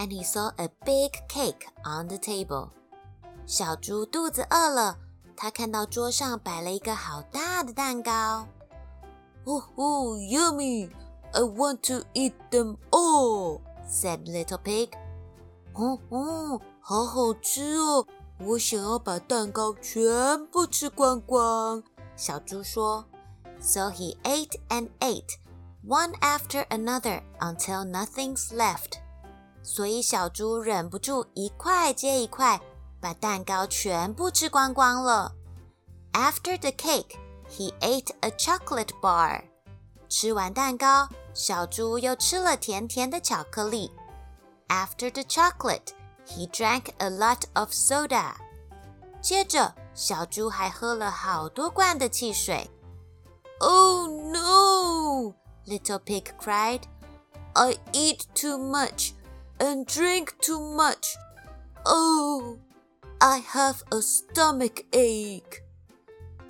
and he saw a big cake on the table. 小猪肚子饿了，他看到桌上摆了一个好大的蛋糕。Oh, oh, yummy! I want to eat them all," said Little Pig. 哦哦，好好吃哦！我想要把蛋糕全部吃光光。小猪说。So he ate and ate, one after another, until nothing's left. 所以小猪忍不住一块接一块。把蛋糕全部吃光光了。After the cake, he ate a chocolate bar. 吃完蛋糕，小猪又吃了甜甜的巧克力。After the chocolate, he drank a lot of soda. 接着，小猪还喝了好多罐的汽水。Oh no! Little pig cried. I eat too much and drink too much. Oh! I have a stomach ache.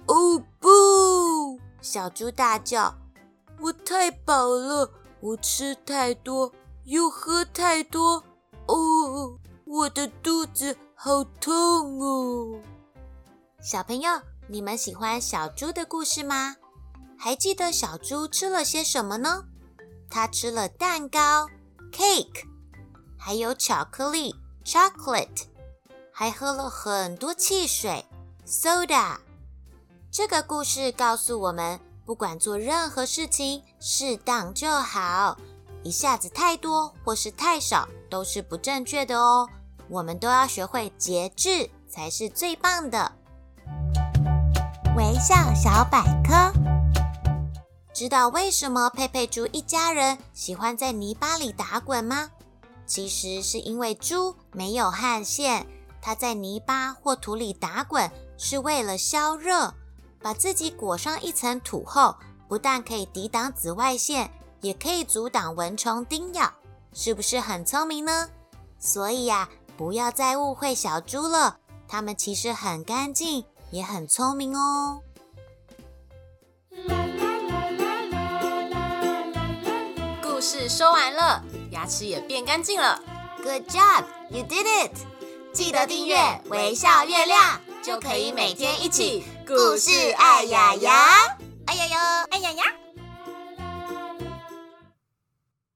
Oh, boo! 小猪大叫：“我太饱了，我吃太多，又喝太多。哦，我的肚子好痛哦！”小朋友，你们喜欢小猪的故事吗？还记得小猪吃了些什么呢？它吃了蛋糕 （cake）， 还有巧克力 （chocolate）。还喝了很多汽水，soda。这个故事告诉我们，不管做任何事情，适当就好。一下子太多或是太少都是不正确的哦。我们都要学会节制，才是最棒的。微笑小百科，知道为什么佩佩猪一家人喜欢在泥巴里打滚吗？其实是因为猪没有汗腺。它在泥巴或土里打滚，是为了消热。把自己裹上一层土后，不但可以抵挡紫外线，也可以阻挡蚊虫叮咬，是不是很聪明呢？所以呀，不要再误会小猪了，它们其实很干净，也很聪明哦。故事说完了，吃也变干净了。Good job you did it 记得订阅微笑月亮就可以每天一起故事爱牙牙爱牙牙爱牙牙